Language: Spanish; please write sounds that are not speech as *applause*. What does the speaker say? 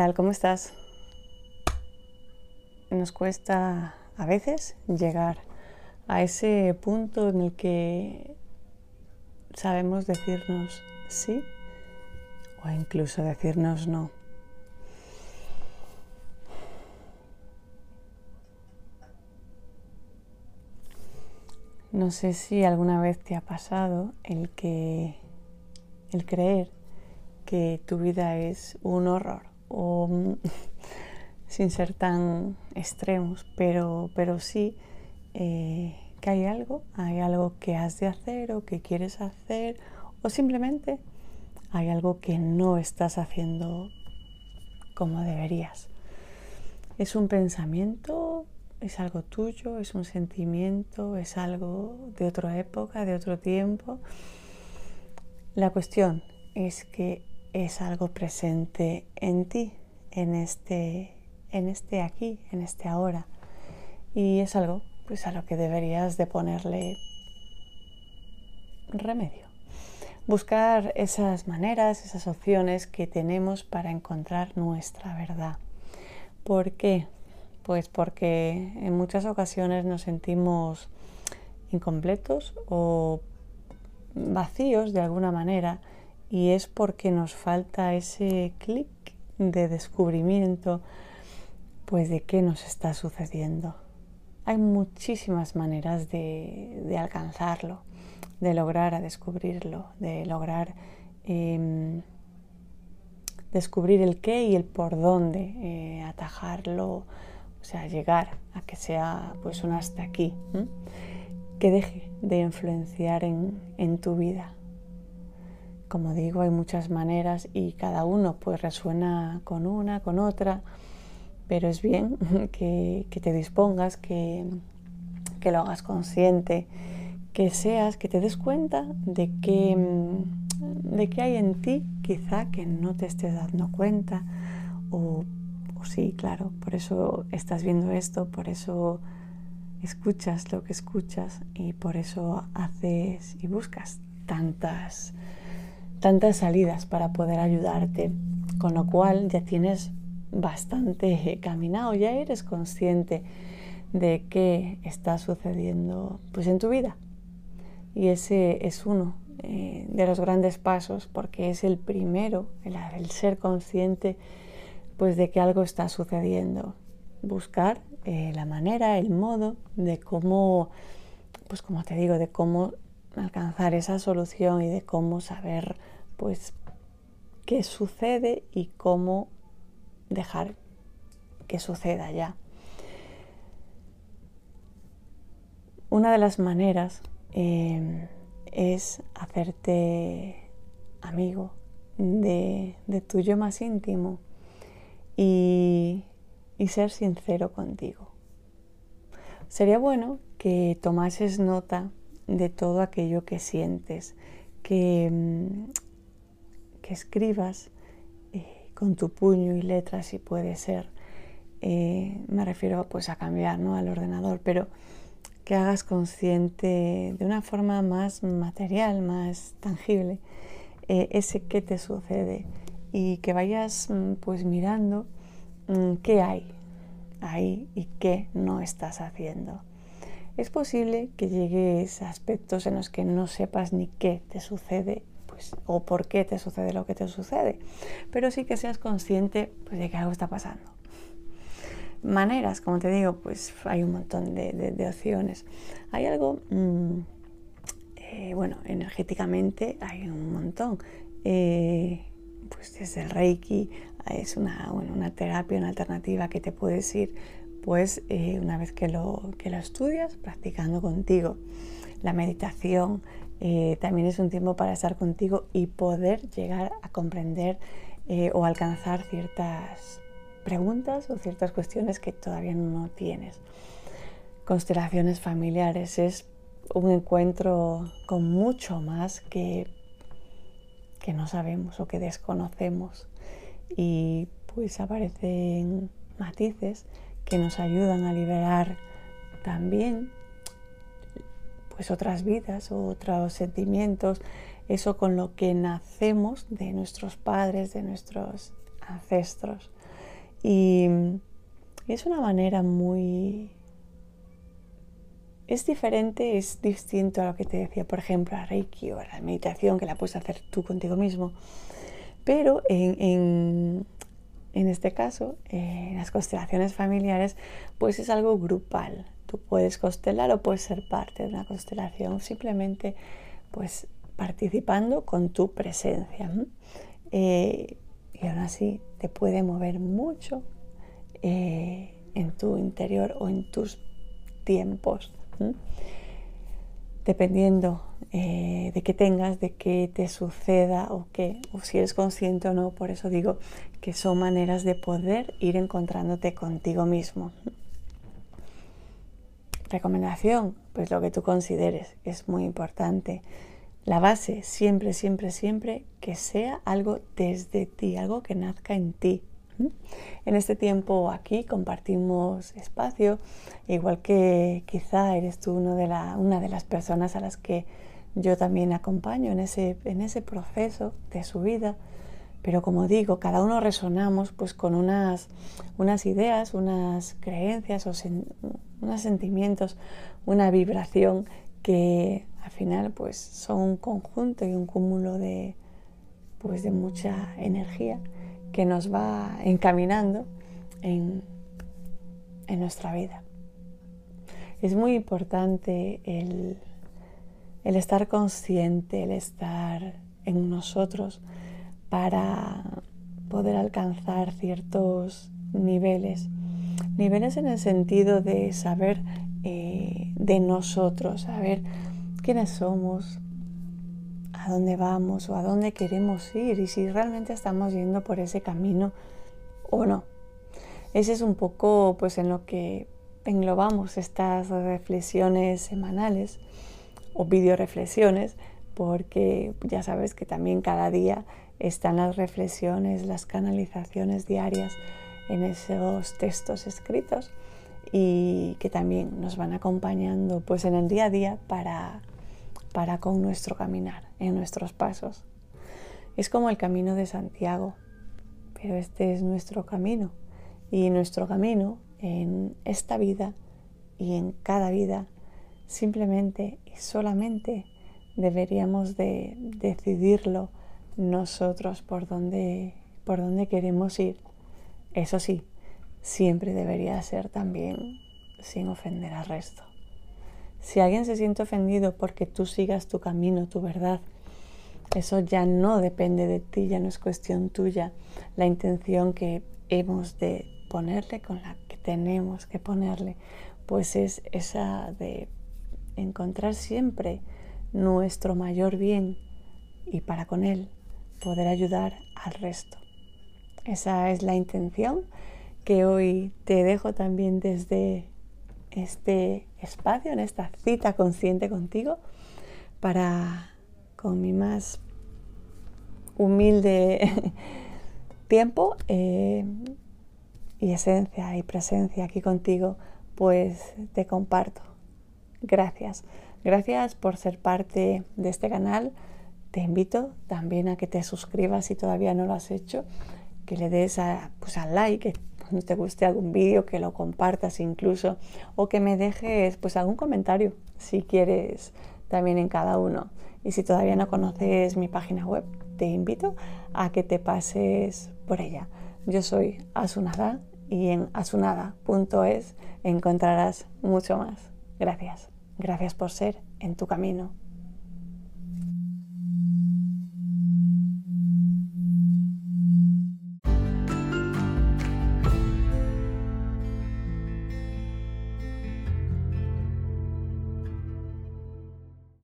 ¿Qué tal? ¿Cómo estás? Nos cuesta a veces llegar a ese punto en el que sabemos decirnos sí o incluso decirnos no. No sé si alguna vez te ha pasado el que el creer que tu vida es un horror o *laughs* sin ser tan extremos, pero, pero sí eh, que hay algo, hay algo que has de hacer o que quieres hacer o simplemente hay algo que no estás haciendo como deberías. Es un pensamiento, es algo tuyo, es un sentimiento, es algo de otra época, de otro tiempo. La cuestión es que es algo presente en ti, en este, en este aquí, en este ahora. Y es algo pues, a lo que deberías de ponerle remedio. Buscar esas maneras, esas opciones que tenemos para encontrar nuestra verdad. ¿Por qué? Pues porque en muchas ocasiones nos sentimos incompletos o vacíos de alguna manera y es porque nos falta ese clic de descubrimiento pues de qué nos está sucediendo. Hay muchísimas maneras de, alcanzarlo, de lograr a descubrirlo, de lograr em, descubrir el qué y el por dónde, eh, atajarlo, o sea, llegar a que sea pues un hasta aquí, que deje de influenciar en, tu vida. Como digo, hay muchas maneras y cada uno pues resuena con una, con otra, pero es bien *laughs* que, te dispongas, que, lo hagas consciente, que seas, que te des cuenta de que, de que hay en ti quizá que no te estés dando cuenta o sí, claro, por eso estás viendo esto, por eso escuchas lo que escuchas y por eso haces y buscas tantas, tantas salidas para poder ayudarte, con lo cual ya tienes bastante caminado, ya eres consciente de qué está sucediendo pues en tu vida. Y ese es uno eh, de los grandes pasos porque es el primero, el ser consciente pues de que algo está sucediendo. Buscar eh, la manera, el modo de cómo, pues como te digo, de cómo alcanzar esa solución y de cómo saber pues qué sucede y cómo dejar que suceda ya. Una de las maneras em, es hacerte amigo de, de tu yo más íntimo y, ser sincero contigo. Sería bueno que tomases nota de todo aquello que sientes, que, mm, que escribas eh, con tu puño y letra si puede ser. Eh, me refiero pues a cambiar ¿no? al ordenador, pero que hagas consciente de una forma más material, más tangible, eh, ese que te sucede, y que vayas mm, pues mirando mm, qué hay ahí y qué no estás haciendo. Es posible que llegues a aspectos en los que no sepas ni qué te sucede pues, o por qué te sucede lo que te sucede, pero sí que seas consciente pues, de que algo está pasando. Maneras, como te digo, pues hay un montón de, opciones. Hay algo, mm, eh, bueno, energéticamente hay un montón. Eh, pues desde el Reiki es una, una terapia, una alternativa que te puedes ir pues una vez que lo, que lo estudias, practicando contigo. La meditación eh, también es un tiempo para estar contigo y poder llegar a comprender eh, o alcanzar ciertas preguntas o ciertas cuestiones que todavía no tienes. Constelaciones familiares es un encuentro con mucho más que que no sabemos o que desconocemos y pues aparecen matices que nos ayudan a liberar también pues otras vidas otros sentimientos, eso con lo que nacemos de nuestros padres, de nuestros ancestros. Y, es una manera muy... Es diferente, es distinto a lo que te decía, por ejemplo, a Reiki o a la meditación que la puedes hacer tú contigo mismo. Pero en, este caso, en las constelaciones familiares, pues es algo grupal. Tú puedes constelar o puedes ser parte de una constelación simplemente pues participando con tu presencia. Eh, y aún así te puede mover mucho eh, en tu interior o en tus tiempos. Dependiendo eh, de qué tengas, de qué te suceda o qué, o si eres consciente o no, por eso digo que son maneras de poder ir encontrándote contigo mismo. Recomendación, pues lo que tú consideres es muy importante. La base, siempre, siempre, siempre, que sea algo desde ti, algo que nazca en ti. En este tiempo aquí compartimos espacio, igual que quizá eres tú uno de una de las personas a las que yo también acompaño en ese, en ese proceso de su vida. Pero como digo, cada uno resonamos pues con unas, unas ideas, unas creencias o unos sentimientos, una vibración que al final pues son un conjunto y un cúmulo de, pues, de mucha energía que nos va encaminando en, en nuestra vida. Es muy importante el, el estar consciente, el estar en nosotros para poder alcanzar ciertos niveles. Niveles en el sentido de saber eh, de nosotros, saber quiénes somos, a dónde vamos o a dónde queremos ir y si realmente estamos yendo por ese camino o no. Ese es un poco pues en lo que englobamos estas reflexiones semanales o video reflexiones porque ya sabes que también cada día están las reflexiones, las canalizaciones diarias en esos textos escritos y que también nos van acompañando pues en el día a día para para con nuestro caminar, en nuestros pasos. Es como el camino de Santiago, pero este es nuestro camino. Y nuestro camino en esta vida y en cada vida simplemente y solamente deberíamos de decidirlo nosotros por dónde, por dónde queremos ir. Eso sí, siempre debería ser también sin ofender al resto. Si alguien se siente ofendido porque tú sigas tu camino, tu verdad, eso ya no depende de ti, ya no es cuestión tuya. La intención que hemos de ponerle con la tenemos que ponerle, pues es esa de encontrar siempre nuestro mayor bien y para con él poder ayudar al resto. Esa es la intención que hoy te dejo también desde este espacio, en esta cita consciente contigo, para con mi más humilde *laughs* tiempo eh, y esencia y presencia aquí contigo, pues te comparto. Gracias. Gracias por ser parte de este canal. Te invito también a que te suscribas si todavía no lo has hecho, que le des a, pues, al like, cuando te guste algún vídeo, que lo compartas incluso o que me dejes pues algún comentario si quieres también en cada uno. Y si todavía no conoces mi página web, te invito a que te pases por ella. Yo soy Asunada y en asunada.es encontrarás mucho más. Gracias. Gracias por ser en tu camino.